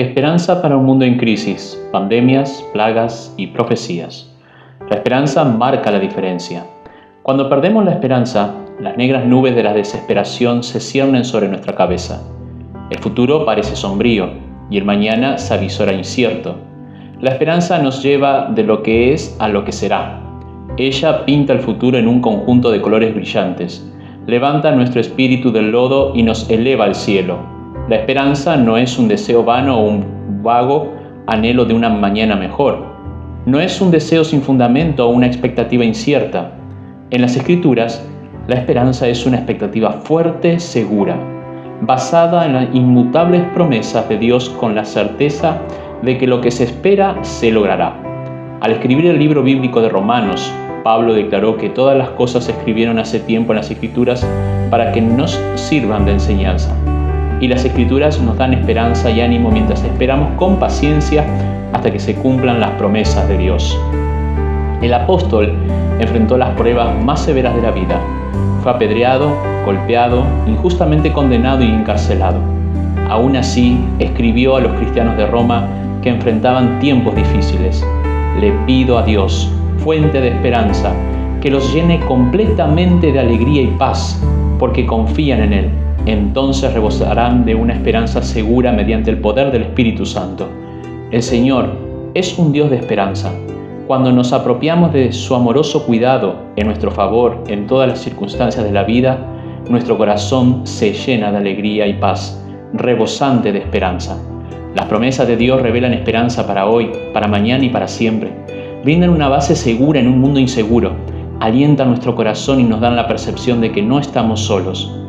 Esperanza para un mundo en crisis, pandemias, plagas y profecías. La esperanza marca la diferencia. Cuando perdemos la esperanza, las negras nubes de la desesperación se ciernen sobre nuestra cabeza. El futuro parece sombrío y el mañana se avisora incierto. La esperanza nos lleva de lo que es a lo que será. Ella pinta el futuro en un conjunto de colores brillantes, levanta nuestro espíritu del lodo y nos eleva al cielo la esperanza no es un deseo vano o un vago anhelo de una mañana mejor. No es un deseo sin fundamento o una expectativa incierta. En las escrituras, la esperanza es una expectativa fuerte, segura, basada en las inmutables promesas de Dios con la certeza de que lo que se espera se logrará. Al escribir el libro bíblico de Romanos, Pablo declaró que todas las cosas se escribieron hace tiempo en las escrituras para que nos sirvan de enseñanza y las escrituras nos dan esperanza y ánimo mientras esperamos con paciencia hasta que se cumplan las promesas de Dios. El apóstol enfrentó las pruebas más severas de la vida. Fue apedreado, golpeado, injustamente condenado y encarcelado. Aún así, escribió a los cristianos de Roma que enfrentaban tiempos difíciles. Le pido a Dios, fuente de esperanza, que los llene completamente de alegría y paz, porque confían en Él entonces rebosarán de una esperanza segura mediante el poder del Espíritu Santo. El Señor es un Dios de esperanza. Cuando nos apropiamos de su amoroso cuidado en nuestro favor en todas las circunstancias de la vida, nuestro corazón se llena de alegría y paz, rebosante de esperanza. Las promesas de Dios revelan esperanza para hoy, para mañana y para siempre. Brindan una base segura en un mundo inseguro, alientan nuestro corazón y nos dan la percepción de que no estamos solos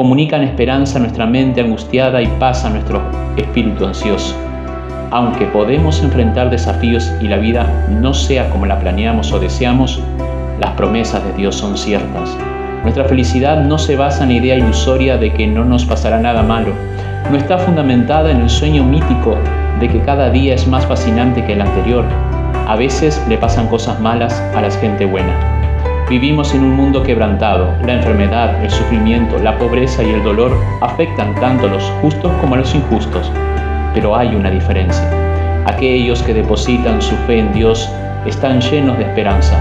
comunican esperanza a nuestra mente angustiada y paz a nuestro espíritu ansioso. Aunque podemos enfrentar desafíos y la vida no sea como la planeamos o deseamos, las promesas de Dios son ciertas. Nuestra felicidad no se basa en la idea ilusoria de que no nos pasará nada malo. No está fundamentada en el sueño mítico de que cada día es más fascinante que el anterior. A veces le pasan cosas malas a la gente buena. Vivimos en un mundo quebrantado. La enfermedad, el sufrimiento, la pobreza y el dolor afectan tanto a los justos como a los injustos. Pero hay una diferencia. Aquellos que depositan su fe en Dios están llenos de esperanza.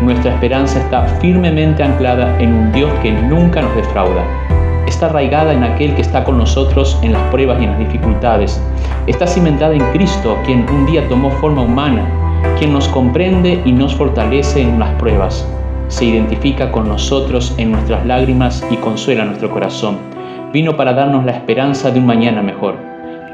Nuestra esperanza está firmemente anclada en un Dios que nunca nos defrauda. Está arraigada en aquel que está con nosotros en las pruebas y en las dificultades. Está cimentada en Cristo, quien un día tomó forma humana, quien nos comprende y nos fortalece en las pruebas se identifica con nosotros en nuestras lágrimas y consuela nuestro corazón. Vino para darnos la esperanza de un mañana mejor.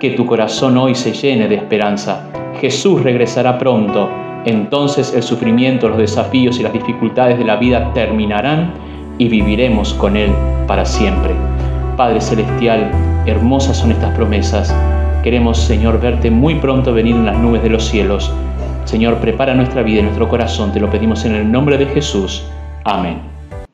Que tu corazón hoy se llene de esperanza. Jesús regresará pronto. Entonces el sufrimiento, los desafíos y las dificultades de la vida terminarán y viviremos con Él para siempre. Padre Celestial, hermosas son estas promesas. Queremos, Señor, verte muy pronto venir en las nubes de los cielos Señor, prepara nuestra vida y nuestro corazón, te lo pedimos en el nombre de Jesús. Amén.